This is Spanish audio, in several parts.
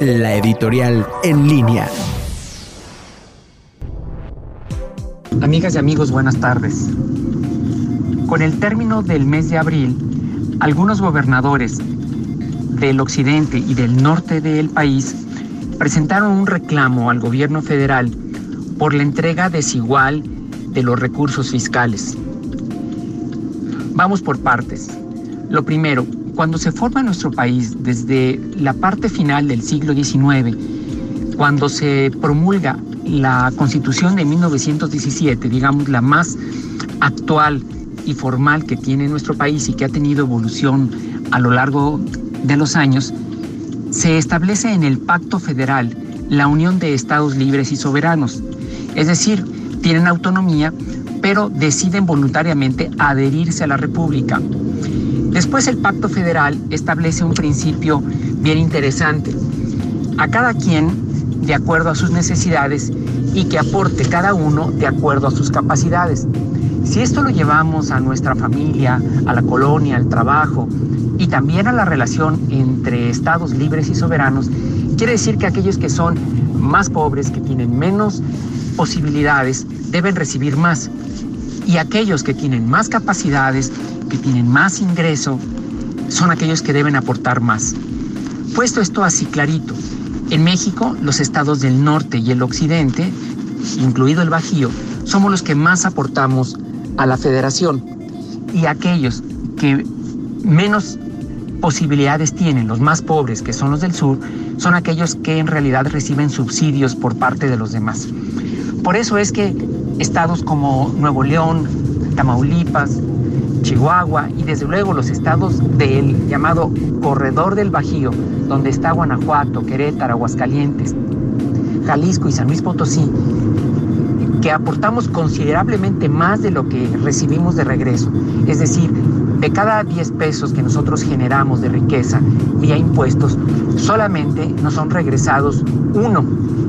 la editorial en línea. Amigas y amigos, buenas tardes. Con el término del mes de abril, algunos gobernadores del occidente y del norte del país presentaron un reclamo al gobierno federal por la entrega desigual de los recursos fiscales. Vamos por partes. Lo primero, cuando se forma nuestro país desde la parte final del siglo XIX, cuando se promulga la constitución de 1917, digamos la más actual y formal que tiene nuestro país y que ha tenido evolución a lo largo de los años, se establece en el Pacto Federal la unión de estados libres y soberanos. Es decir, tienen autonomía, pero deciden voluntariamente adherirse a la República. Después el Pacto Federal establece un principio bien interesante. A cada quien de acuerdo a sus necesidades y que aporte cada uno de acuerdo a sus capacidades. Si esto lo llevamos a nuestra familia, a la colonia, al trabajo y también a la relación entre estados libres y soberanos, quiere decir que aquellos que son más pobres, que tienen menos posibilidades, deben recibir más. Y aquellos que tienen más capacidades, que tienen más ingreso, son aquellos que deben aportar más. Puesto esto así clarito, en México los estados del norte y el occidente, incluido el Bajío, somos los que más aportamos a la federación. Y aquellos que menos posibilidades tienen, los más pobres, que son los del sur, son aquellos que en realidad reciben subsidios por parte de los demás. Por eso es que estados como Nuevo León, Tamaulipas, Chihuahua y desde luego los estados del llamado Corredor del Bajío, donde está Guanajuato, Querétaro, Aguascalientes, Jalisco y San Luis Potosí, que aportamos considerablemente más de lo que recibimos de regreso. Es decir, de cada 10 pesos que nosotros generamos de riqueza vía impuestos, solamente nos son regresados uno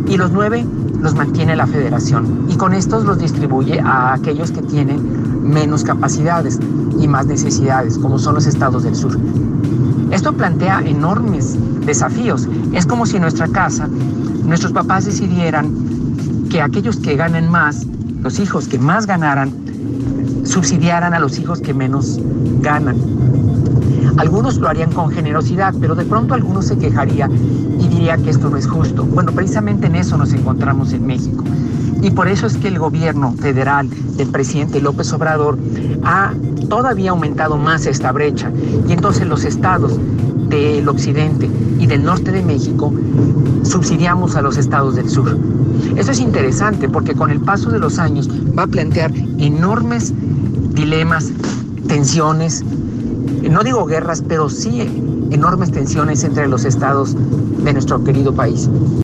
y los nueve los mantiene la federación y con estos los distribuye a aquellos que tienen menos capacidades y más necesidades, como son los estados del sur. Esto plantea enormes desafíos. Es como si en nuestra casa nuestros papás decidieran que aquellos que ganen más, los hijos que más ganaran, subsidiaran a los hijos que menos ganan. Algunos lo harían con generosidad, pero de pronto algunos se quejaría y diría que esto no es justo. Bueno, precisamente en eso nos encontramos en México. Y por eso es que el gobierno federal del presidente López Obrador ha todavía aumentado más esta brecha. Y entonces los estados del occidente y del norte de México subsidiamos a los estados del sur. Esto es interesante porque con el paso de los años va a plantear enormes dilemas, tensiones, no digo guerras, pero sí enormes tensiones entre los estados de nuestro querido país.